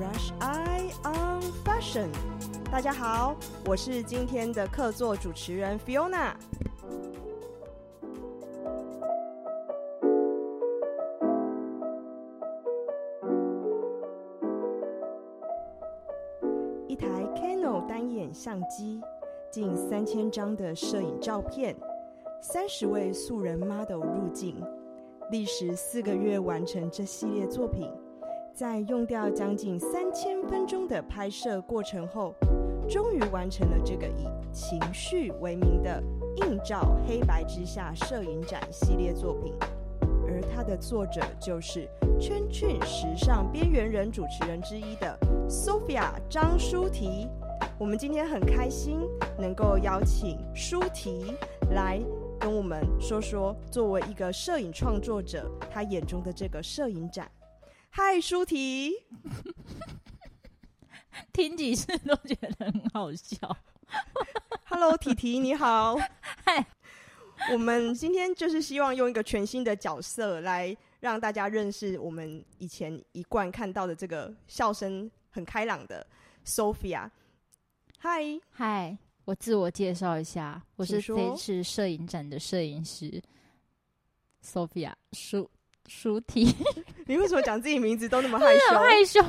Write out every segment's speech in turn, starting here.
fresh eye on fashion。大家好，我是今天的客座主持人 Fiona。一台 Canon 单眼相机，近三千张的摄影照片。三十位素人 model 入镜，历时四个月完成这系列作品，在用掉将近三千分钟的拍摄过程后，终于完成了这个以情绪为名的映照黑白之下摄影展系列作品。而它的作者就是圈圈时尚边缘人主持人之一的 Sophia 张舒提。我们今天很开心能够邀请舒提来。跟我们说说，作为一个摄影创作者，他眼中的这个摄影展。嗨，舒提，听几次都觉得很好笑。Hello，提提你好。嗨，我们今天就是希望用一个全新的角色来让大家认识我们以前一贯看到的这个笑声很开朗的 Sophia。嗨，嗨。我自我介绍一下，我是这次摄影展的摄影师 Sophia 舒舒提。你为什么讲自己名字都那么害羞？害羞？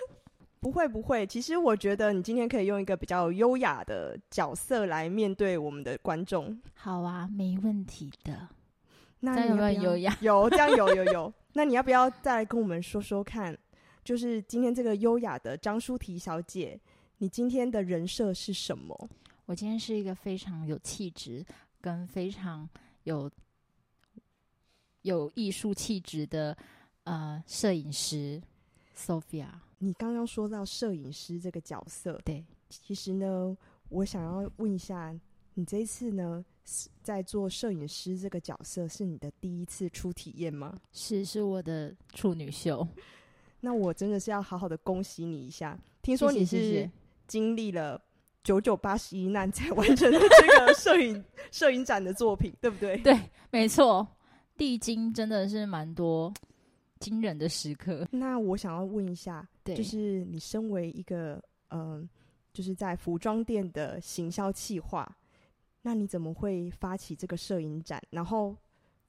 不会不会，其实我觉得你今天可以用一个比较优雅的角色来面对我们的观众。好啊，没问题的。那你要不要有没有优雅？有，这样有有有。那你要不要再来跟我们说说看？就是今天这个优雅的张舒婷小姐，你今天的人设是什么？我今天是一个非常有气质跟非常有有艺术气质的呃摄影师 Sophia。你刚刚说到摄影师这个角色，对，其实呢，我想要问一下，你这一次呢在做摄影师这个角色，是你的第一次初体验吗？是，是我的处女秀。那我真的是要好好的恭喜你一下。听说你是经历了。九九八十一难才完成的这个 摄影摄影展的作品，对不对？对，没错，历经真的是蛮多惊人的时刻。那我想要问一下，对，就是你身为一个嗯、呃，就是在服装店的行销企划，那你怎么会发起这个摄影展？然后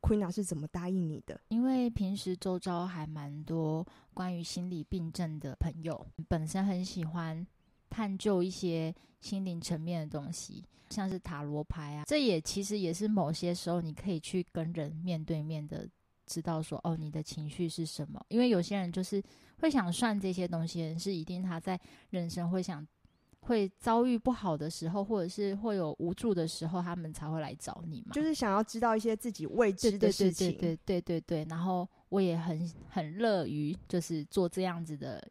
Queena 是怎么答应你的？因为平时周遭还蛮多关于心理病症的朋友，本身很喜欢。探究一些心灵层面的东西，像是塔罗牌啊，这也其实也是某些时候你可以去跟人面对面的知道说，哦，你的情绪是什么？因为有些人就是会想算这些东西，是一定他在人生会想会遭遇不好的时候，或者是会有无助的时候，他们才会来找你嘛。就是想要知道一些自己未知的事情。对对对对对对对。然后我也很很乐于就是做这样子的。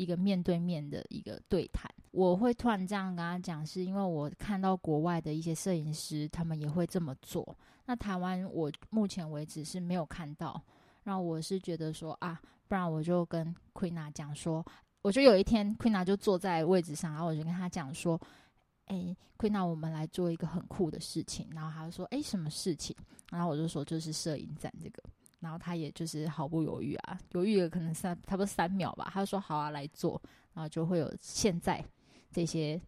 一个面对面的一个对谈，我会突然这样跟他讲，是因为我看到国外的一些摄影师，他们也会这么做。那台湾我目前为止是没有看到，然后我是觉得说啊，不然我就跟 Queen 讲说，我就有一天 Queen 就坐在位置上，然后我就跟他讲说，哎，Queen，我们来做一个很酷的事情。然后他就说，哎，什么事情？然后我就说，就是摄影展这个。然后他也就是毫不犹豫啊，犹豫了可能三差不多三秒吧，他就说好啊，来做，然后就会有现在这些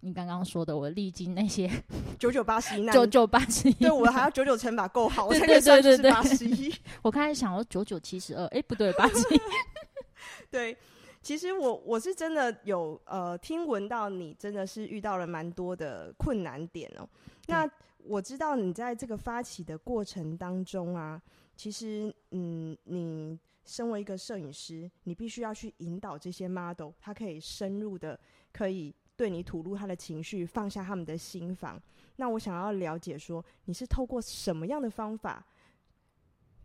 你刚刚说的，我历经那些 九九八十一难，九九八十一，对我还要九九乘法够好，对对对对对，八十一。我刚才想要九九七十二，哎，不对，八十一。对，其实我我是真的有呃听闻到你真的是遇到了蛮多的困难点哦。那我知道你在这个发起的过程当中啊。其实，嗯，你身为一个摄影师，你必须要去引导这些 model，他可以深入的，可以对你吐露他的情绪，放下他们的心防。那我想要了解说，你是透过什么样的方法，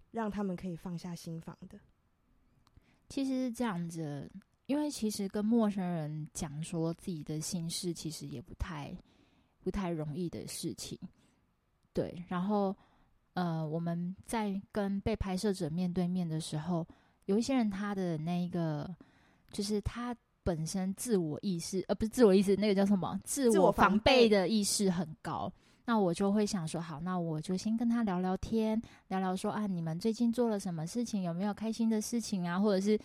让他们可以放下心防的？其实是这样子，因为其实跟陌生人讲说自己的心事，其实也不太不太容易的事情。对，然后。呃，我们在跟被拍摄者面对面的时候，有一些人他的那个，就是他本身自我意识，呃，不是自我意识，那个叫什么？自我防备的意识很高。那我就会想说，好，那我就先跟他聊聊天，聊聊说啊，你们最近做了什么事情？有没有开心的事情啊？或者是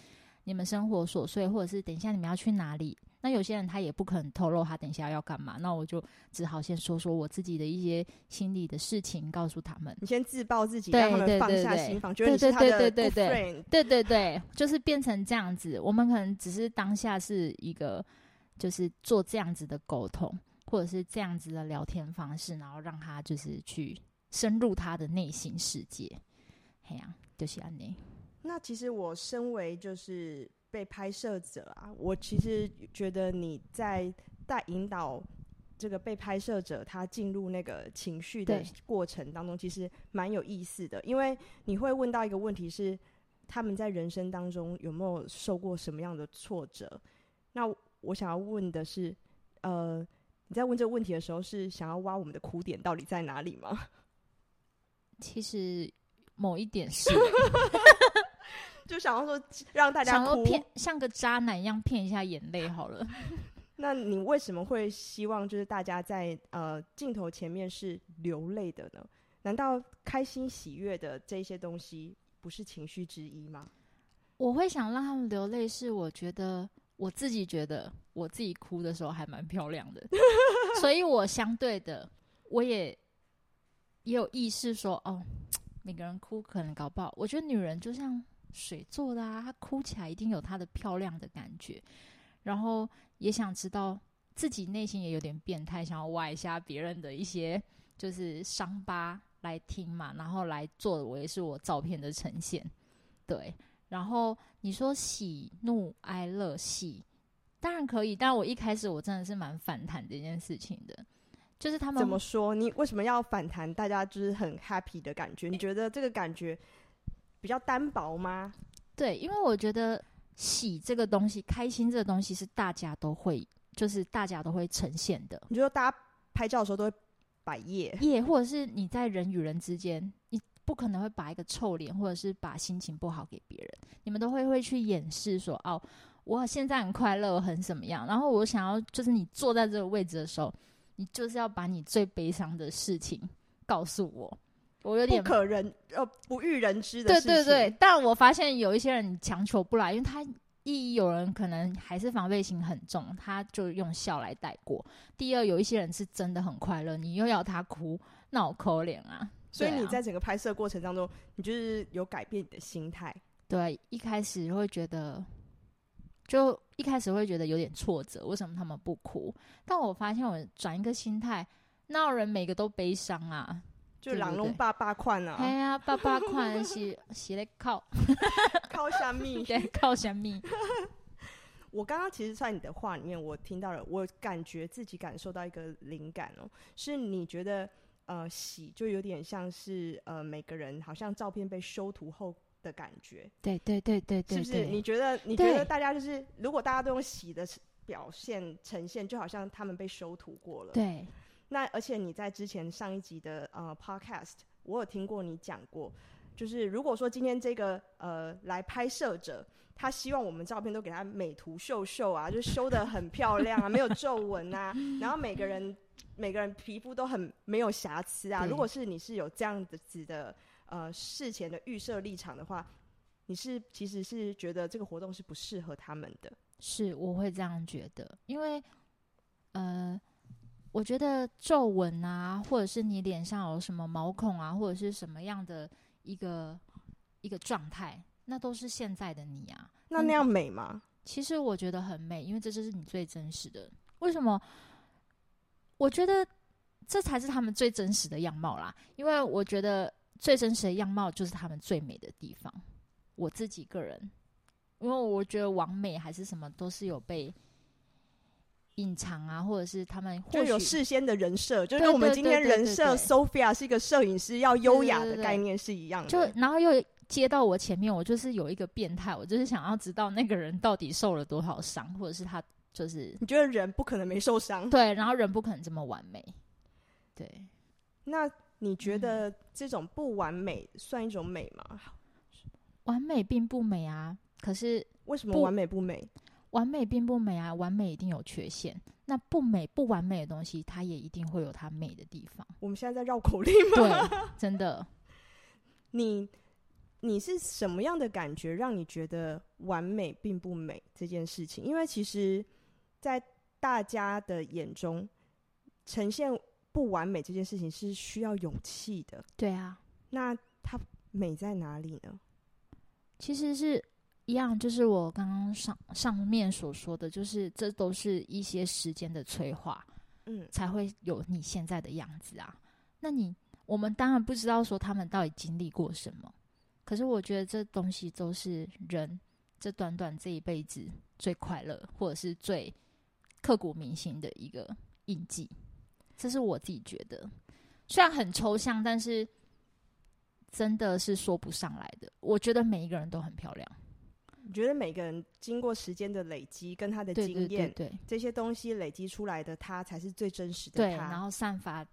你们生活琐碎，或者是等一下你们要去哪里？那有些人他也不可能透露他等一下要干嘛，那我就只好先说说我自己的一些心里的事情，告诉他们。你先自曝自己，对让他们放下心防，觉得你是他的。对对对对对，对对对，就是变成这样子。我们可能只是当下是一个，就是做这样子的沟通，或者是这样子的聊天方式，然后让他就是去深入他的内心世界。嘿呀，就是安妮。那其实我身为就是。被拍摄者啊，我其实觉得你在带引导这个被拍摄者他进入那个情绪的过程当中，其实蛮有意思的。因为你会问到一个问题是，他们在人生当中有没有受过什么样的挫折？那我想要问的是，呃，你在问这个问题的时候，是想要挖我们的苦点到底在哪里吗？其实某一点是。就想要说让大家哭，骗像个渣男一样骗一下眼泪好了。那你为什么会希望就是大家在呃镜头前面是流泪的呢？难道开心喜悦的这些东西不是情绪之一吗？我会想让他们流泪，是我觉得我自己觉得我自己哭的时候还蛮漂亮的，所以我相对的我也也有意识说哦，每个人哭可能搞不好，我觉得女人就像。水做的啊，她哭起来一定有她的漂亮的感觉，然后也想知道自己内心也有点变态，想要挖一下别人的一些就是伤疤来听嘛，然后来作为是我照片的呈现。对，然后你说喜怒哀乐喜，当然可以，但我一开始我真的是蛮反弹这件事情的，就是他们怎么说？你为什么要反弹？大家就是很 happy 的感觉，你觉得这个感觉？比较单薄吗？对，因为我觉得喜这个东西，开心这个东西是大家都会，就是大家都会呈现的。你觉得大家拍照的时候都会摆夜夜，或者是你在人与人之间，你不可能会摆一个臭脸，或者是把心情不好给别人，你们都会会去掩饰说哦，我现在很快乐，很怎么样。然后我想要就是你坐在这个位置的时候，你就是要把你最悲伤的事情告诉我。我有点不可人呃不欲人知的事情。对对对，但我发现有一些人强求不来，因为他一有人可能还是防备心很重，他就用笑来带过。第二，有一些人是真的很快乐，你又要他哭，那我可怜啊。所以你在整个拍摄过程当中，你就是有改变你的心态。对，一开始会觉得，就一开始会觉得有点挫折，为什么他们不哭？但我发现我转一个心态，那人每个都悲伤啊？就人拢爸爸款啊！哎呀，爸爸款是是咧靠靠 虾米？对，靠虾米？我刚刚其实，在你的话里面，我听到了，我感觉自己感受到一个灵感哦，是你觉得呃喜，就有点像是呃每个人好像照片被修图后的感觉。对对对对对，是不是？你觉得你觉得大家就是，如果大家都用喜的表现呈现，就好像他们被修图过了。对。那而且你在之前上一集的呃 podcast，我有听过你讲过，就是如果说今天这个呃来拍摄者，他希望我们照片都给他美图秀秀啊，就修得很漂亮啊，没有皱纹啊，然后每个人每个人皮肤都很没有瑕疵啊。如果是你是有这样子的呃事前的预设立场的话，你是其实是觉得这个活动是不适合他们的。是，我会这样觉得，因为呃。我觉得皱纹啊，或者是你脸上有什么毛孔啊，或者是什么样的一个一个状态，那都是现在的你啊。那那样美吗？嗯，其实我觉得很美，因为这就是你最真实的。为什么？我觉得这才是他们最真实的样貌啦。因为我觉得最真实的样貌就是他们最美的地方。我自己个人，因为我觉得完美还是什么都是有被。隐藏啊，或者是他们就有事先的人设，就跟我们今天人设 Sophia 是一个摄影师，要优雅的概念是一样的。就然后又接到我前面，我就是有一个变态，我就是想要知道那个人到底受了多少伤，或者是他就是你觉得人不可能没受伤，对，然后人不可能这么完美，对。那你觉得这种不完美算一种美吗？完美并不美啊，可是为什么完美不美？完美并不美啊，完美一定有缺陷。那不美不完美的东西，它也一定会有它美的地方。我们现在在绕口令吗？对，真的。你你是什么样的感觉，让你觉得完美并不美这件事情？因为其实，在大家的眼中，呈现不完美这件事情是需要勇气的。对啊，那它美在哪里呢？其实是。一样，就是我刚刚上上面所说的，就是这都是一些时间的催化，嗯，才会有你现在的样子啊。那你我们当然不知道说他们到底经历过什么，可是我觉得这东西都是人这短短这一辈子最快乐或者是最刻骨铭心的一个印记。这是我自己觉得，虽然很抽象，但是真的是说不上来的。我觉得每一个人都很漂亮。我觉得每个人经过时间的累积，跟他的经验，对这些东西累积出来的他，才是最真实的他。对，然后散发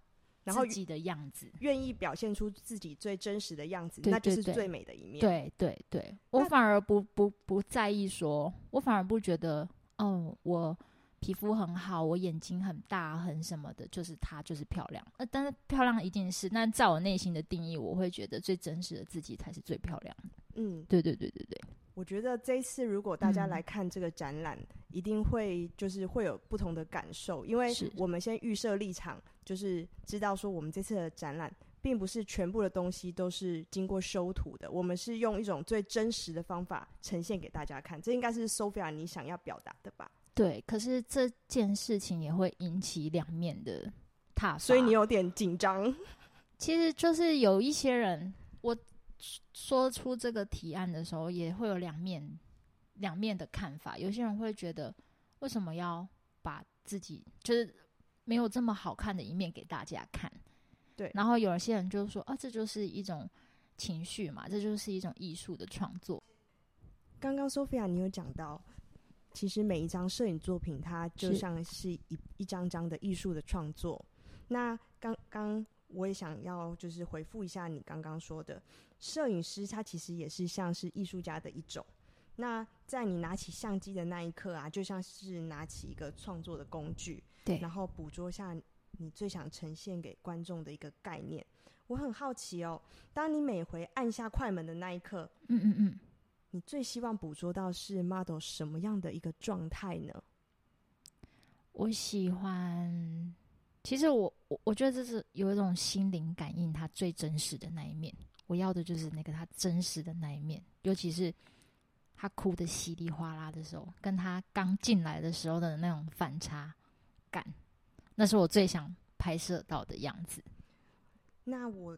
自己的样子，愿意表现出自己最真实的样子，对对对，那就是最美的一面。对对对，我反而不不不在意说，我反而不觉得，哦，我皮肤很好，我眼睛很大，很什么的，就是她就是漂亮。呃，但是漂亮一定是，那在我内心的定义，我会觉得最真实的自己才是最漂亮的。嗯，对对对对对。我觉得这一次如果大家来看这个展览，嗯，一定会就是会有不同的感受，因为我们先预设立场，就是知道说我们这次的展览并不是全部的东西都是经过修图的，我们是用一种最真实的方法呈现给大家看。这应该是 Sophia 你想要表达的吧？对，可是这件事情也会引起两面的挞，所以你有点紧张。其实就是有一些人我。说出这个提案的时候，也会有两面两面的看法。有些人会觉得，为什么要把自己就是没有这么好看的一面给大家看？对。然后有些人就说，啊，这就是一种情绪嘛，这就是一种艺术的创作。刚刚 Sophia 你有讲到，其实每一张摄影作品，它就像是一是一张张的艺术的创作。那刚刚我也想要就是回复一下你刚刚说的。摄影师他其实也是像是艺术家的一种。那在你拿起相机的那一刻啊，就像是拿起一个创作的工具，对，然后捕捉下你最想呈现给观众的一个概念。我很好奇哦，当你每回按下快门的那一刻，嗯嗯嗯，你最希望捕捉到是 model 什么样的一个状态呢？我喜欢，其实我我我觉得这是有一种心灵感应，他最真实的那一面。我要的就是那个他真实的那一面，尤其是他哭的稀里哗啦的时候，跟他刚进来的时候的那种反差感，那是我最想拍摄到的样子。那我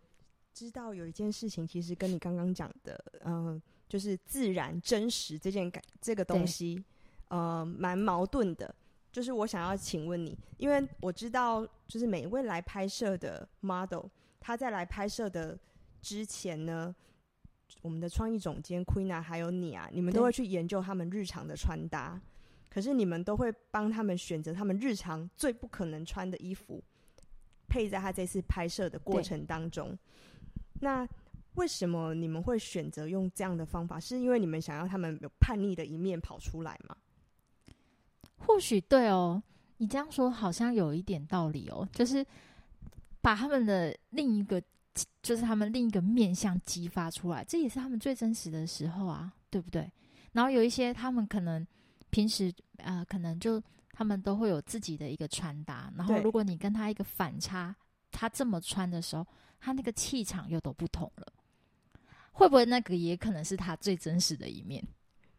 知道有一件事情，其实跟你刚刚讲的，嗯、呃，就是自然真实这件感这个东西，呃，蛮矛盾的。就是我想要请问你，因为我知道，就是每一位来拍摄的 model，他在来拍摄的。之前呢，我们的创意总监 Queena 还有你啊，你们都会去研究他们日常的穿搭，可是你们都会帮他们选择他们日常最不可能穿的衣服，配在他这次拍摄的过程当中。那为什么你们会选择用这样的方法？是因为你们想要他们有叛逆的一面跑出来吗？或许对哦，你这样说好像有一点道理哦，就是把他们的另一个。就是他们另一个面相激发出来，这也是他们最真实的时候啊，对不对？然后有一些他们可能平时呃，可能就他们都会有自己的一个穿搭，然后如果你跟他一个反差，他这么穿的时候，他那个气场又都不同了。会不会那个也可能是他最真实的一面？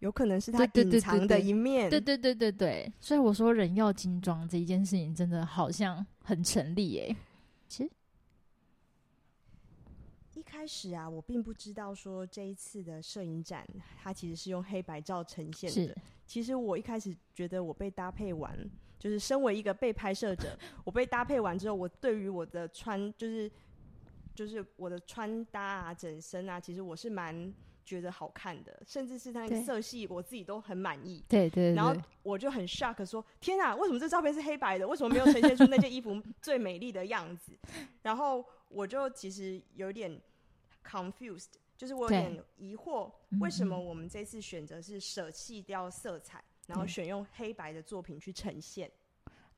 有可能是他隐藏的一面。对对对对对，所以我说人要精装这一件事情，真的好像很成立耶。其实。一开始啊，我并不知道说这一次的摄影展，它其实是用黑白照呈现的。其实我一开始觉得我被搭配完，就是身为一个被拍摄者，我被搭配完之后，我对于我的穿，就是就是我的穿搭啊、整身啊，其实我是蛮觉得好看的，甚至是它那个色系，我自己都很满意。对对，对对。然后我就很 shock 说：“天啊，为什么这照片是黑白的？为什么没有呈现出那件衣服最美丽的样子？” 然后我就其实有点。confused，就是我有点疑惑，为什么我们这次选择是舍弃掉色彩，然后选用黑白的作品去呈现。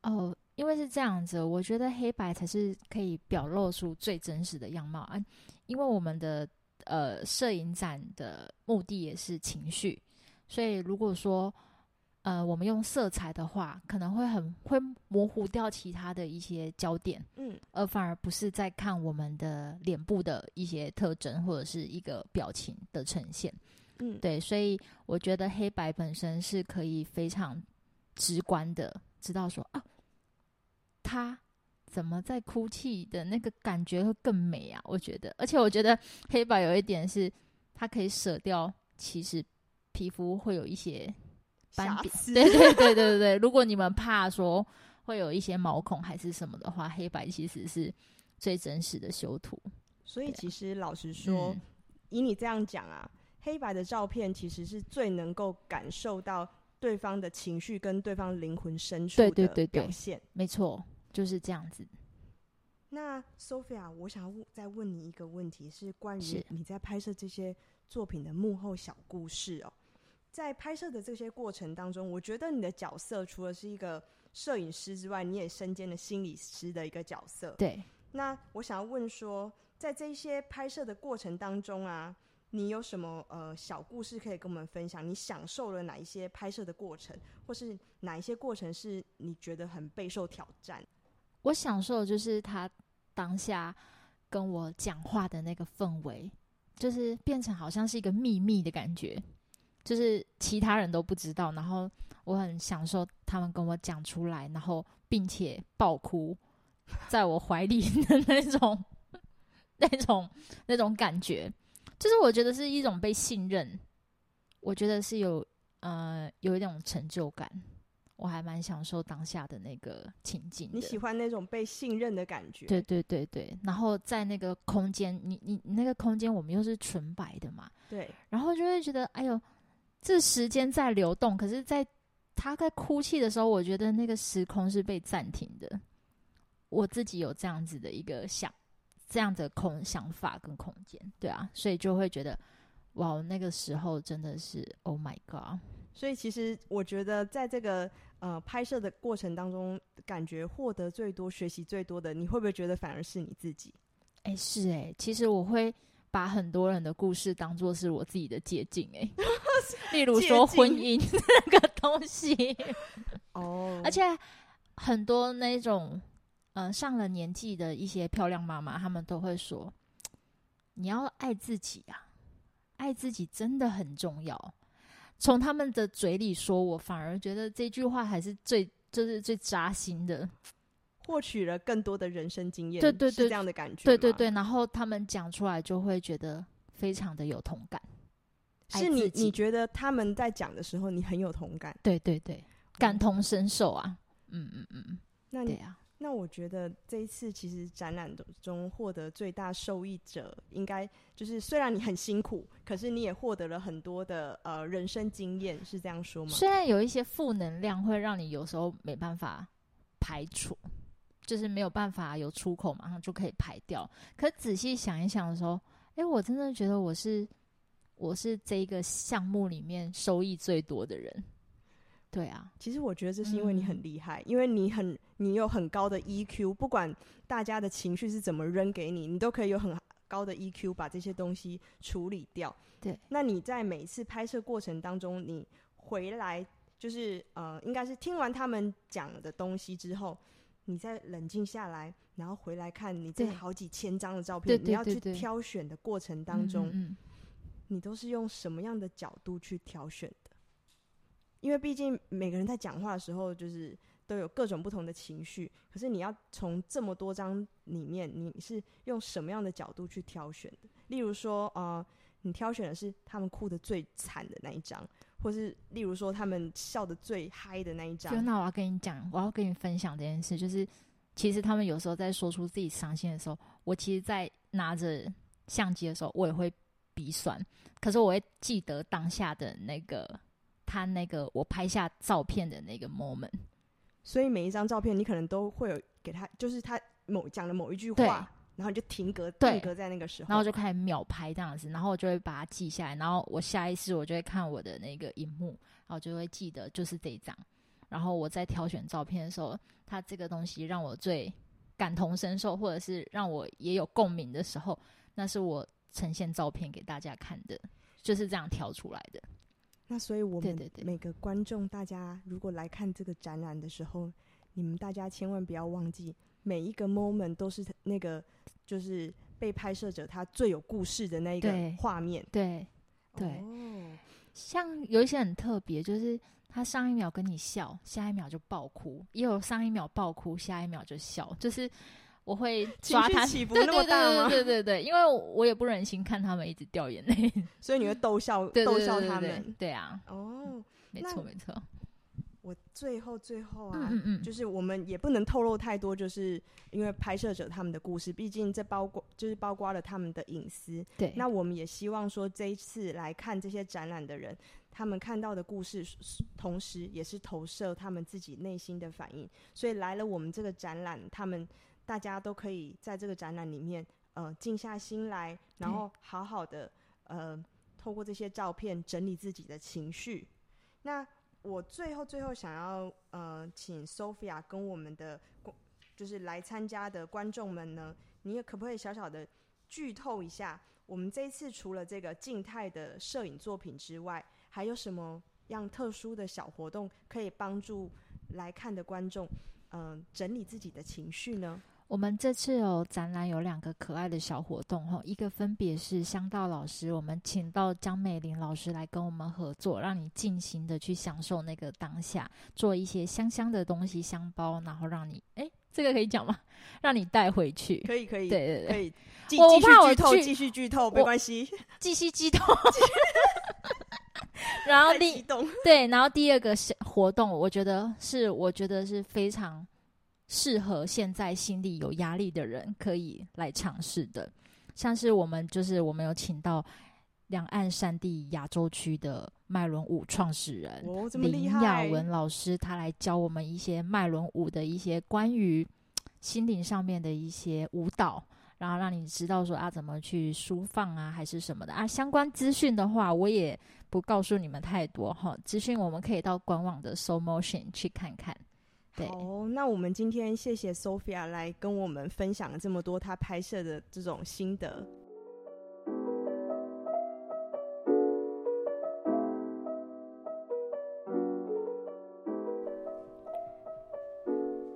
哦，因为是这样子，我觉得黑白才是可以表露出最真实的样貌啊。因为我们的呃摄影展的目的也是情绪，所以如果说呃我们用色彩的话，可能会很会模糊掉其他的一些焦点，嗯，而反而不是在看我们的脸部的一些特征或者是一个表情的呈现。嗯，对，所以我觉得黑白本身是可以非常直观的知道说啊，他怎么在哭泣的那个感觉会更美啊！我觉得，而且我觉得黑白有一点是，它可以舍掉，其实皮肤会有一些斑点。对对对对对对，如果你们怕说会有一些毛孔还是什么的话，黑白其实是最真实的修图。所以其实老实说，嗯、以你这样讲啊。黑白的照片其实是最能够感受到对方的情绪跟对方灵魂深处的表现。对对对对，没错，就是这样子。那 Sophia，我想要再问你一个问题，是关于你在拍摄这些作品的幕后小故事哦。在拍摄的这些过程当中，我觉得你的角色除了是一个摄影师之外，你也身兼了心理师的一个角色。对。那我想要问说，在这些拍摄的过程当中啊。你有什么呃小故事可以跟我们分享？你享受了哪一些拍摄的过程，或是哪一些过程是你觉得很备受挑战？我享受就是他当下跟我讲话的那个氛围，就是变成好像是一个秘密的感觉，就是其他人都不知道，然后我很享受他们跟我讲出来，然后并且爆哭在我怀里的那种、那种、那种感觉。就是我觉得是一种被信任，我觉得是有呃有一种成就感，我还蛮享受当下的那个情境。你喜欢那种被信任的感觉？对对对对。然后在那个空间，你你那个空间，我们又是纯白的嘛，对。然后就会觉得，哎呦，这时间在流动，可是在他在哭泣的时候，我觉得那个时空是被暂停的。我自己有这样子的一个想。这样的空想法跟空间，对啊，所以就会觉得，哇，那个时候真的是，Oh my God！所以其实我觉得，在这个呃拍摄的过程当中，感觉获得最多、学习最多的，你会不会觉得反而是你自己？哎、欸，是哎、欸，其实我会把很多人的故事当做是我自己的捷径，哎，例如说婚姻那个东西，哦，oh. 而且很多那种。嗯、呃，上了年纪的一些漂亮妈妈，她们都会说：“你要爱自己啊，爱自己真的很重要。”从他们的嘴里说，我反而觉得这句话还是最就是最扎心的，获取了更多的人生经验。对对对，这样的感觉。对对对，然后他们讲出来就会觉得非常的有同感。是你你觉得他们在讲的时候，你很有同感？对对对，感同身受啊。嗯嗯嗯，那你对啊。那我觉得这一次其实展览中获得最大受益者，应该就是虽然你很辛苦，可是你也获得了很多的呃人生经验，是这样说吗？虽然有一些负能量会让你有时候没办法排除，就是没有办法有出口，马上就可以排掉。可仔细想一想的时候，哎，我真的觉得我是我是这一个项目里面收益最多的人。对啊，其实我觉得这是因为你很厉害，嗯、因为你很你有很高的 EQ，不管大家的情绪是怎么扔给你，你都可以有很高的 EQ 把这些东西处理掉。对，那你在每一次拍摄过程当中，你回来就是呃，应该是听完他们讲的东西之后，你再冷静下来，然后回来看你这好几千张的照片，你要去挑选的过程当中，嗯嗯，你都是用什么样的角度去挑选的？因为毕竟每个人在讲话的时候，就是都有各种不同的情绪。可是你要从这么多张里面，你是用什么样的角度去挑选的？例如说，呃，你挑选的是他们哭得最惨的那一张，或是例如说他们笑得最嗨的那一张。就那我要跟你讲，我要跟你分享这件事，就是其实他们有时候在说出自己伤心的时候，我其实，在拿着相机的时候，我也会鼻酸。可是我会记得当下的那个。他那个我拍下照片的那个 moment，所以每一张照片你可能都会有给他，就是他某讲的某一句话，然后就停格，对定格在那个时候，然后就开始秒拍这样子，然后我就会把它记下来，然后我下一次我就会看我的那个荧幕，然后就会记得就是这一张。然后我在挑选照片的时候，它这个东西让我最感同身受，或者是让我也有共鸣的时候，那是我呈现照片给大家看的，就是这样挑出来的。那所以，我们每个观众，大家如果来看这个展览的时候，你们大家千万不要忘记，每一个 moment 都是那个，就是被拍摄者他最有故事的那一个画面。对对，对哦，像有一些很特别，就是他上一秒跟你笑，下一秒就爆哭；也有上一秒爆哭，下一秒就笑，就是。我会抓他起 伏那么大吗？对对对，对，对，因为我也不忍心看他们一直掉眼泪，所以你会逗笑逗笑他们。对，啊，哦，没错没错。我最后最后啊，嗯嗯，就是我们也不能透露太多，就是因为拍摄者他们的故事，毕竟这包括就是包括了他们的隐私。对，那我们也希望说，这一次来看这些展览的人，他们看到的故事，同时也是投射他们自己内心的反应。所以来了我们这个展览，他们。大家都可以在这个展览里面，呃，静下心来，然后好好的，呃，透过这些照片整理自己的情绪。那我最后最后想要，呃，请 Sophia 跟我们的，就是来参加的观众们呢，你也可不可以小小的剧透一下，我们这一次除了这个静态的摄影作品之外，还有什么样特殊的小活动可以帮助来看的观众，嗯、呃，整理自己的情绪呢？我们这次有展览有两个可爱的小活动哈，一个分别是香道老师，我们请到江美玲老师来跟我们合作，让你尽情的去享受那个当下，做一些香香的东西香包，然后让你哎，这个可以讲吗？让你带回去，可以可以，对对对，可以。继我怕我剧透，继续剧透没关系，继续剧透。然后第对，然后第二个是活动，我觉得是我觉得是非常。适合现在心里有压力的人可以来尝试的，像是我们就是我们有请到两岸三地亚洲区的脉轮舞创始人、哦、林雅文老师，他来教我们一些脉轮舞的一些关于 心灵上面的一些舞蹈，然后让你知道说啊怎么去舒放啊还是什么的啊。相关资讯的话，我也不告诉你们太多哈，资讯我们可以到官网的 Soul Motion 去看看。好，那我们今天谢谢 Sophia 来跟我们分享了这么多她拍摄的这种心得，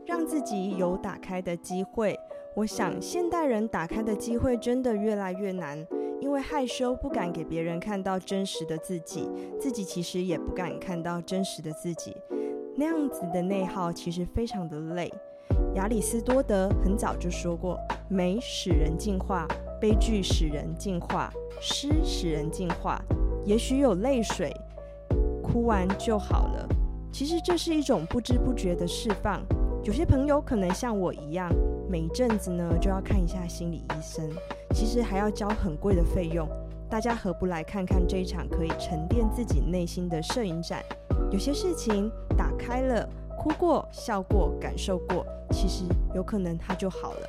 让自己有打开的机会。我想，现代人打开的机会真的越来越难，因为害羞不敢给别人看到真实的自己，自己其实也不敢看到真实的自己。那样子的内耗其实非常的累。亚里斯多德很早就说过：“美使人进化，悲剧使人进化，诗使人进化。也许有泪水，哭完就好了。其实这是一种不知不觉的释放。有些朋友可能像我一样，每一阵子呢就要看一下心理医生，其实还要交很贵的费用。大家何不来看看这一场可以沉淀自己内心的摄影展？”有些事情打开了，哭过、笑过、感受过，其实有可能它就好了。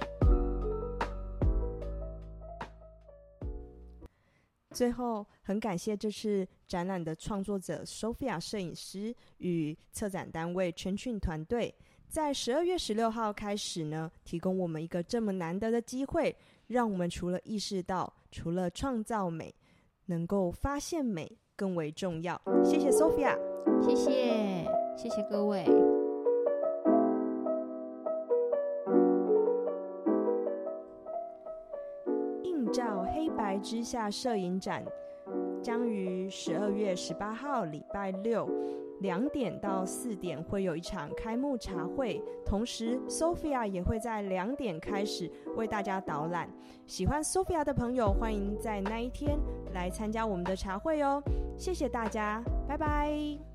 最后，很感谢这次展览的创作者 Sophia 摄影师与策展单位全讯团队，在十二月十六号开始呢，提供我们一个这么难得的机会，让我们除了意识到，除了创造美，能够发现美更为重要。谢谢 Sophia。谢谢，谢谢各位。映照黑白之下摄影展将于十二月十八号礼拜六两点到四点会有一场开幕茶会，同时 Sophia 也会在两点开始为大家导览。喜欢 Sophia 的朋友，欢迎在那一天来参加我们的茶会哦。谢谢大家，拜拜。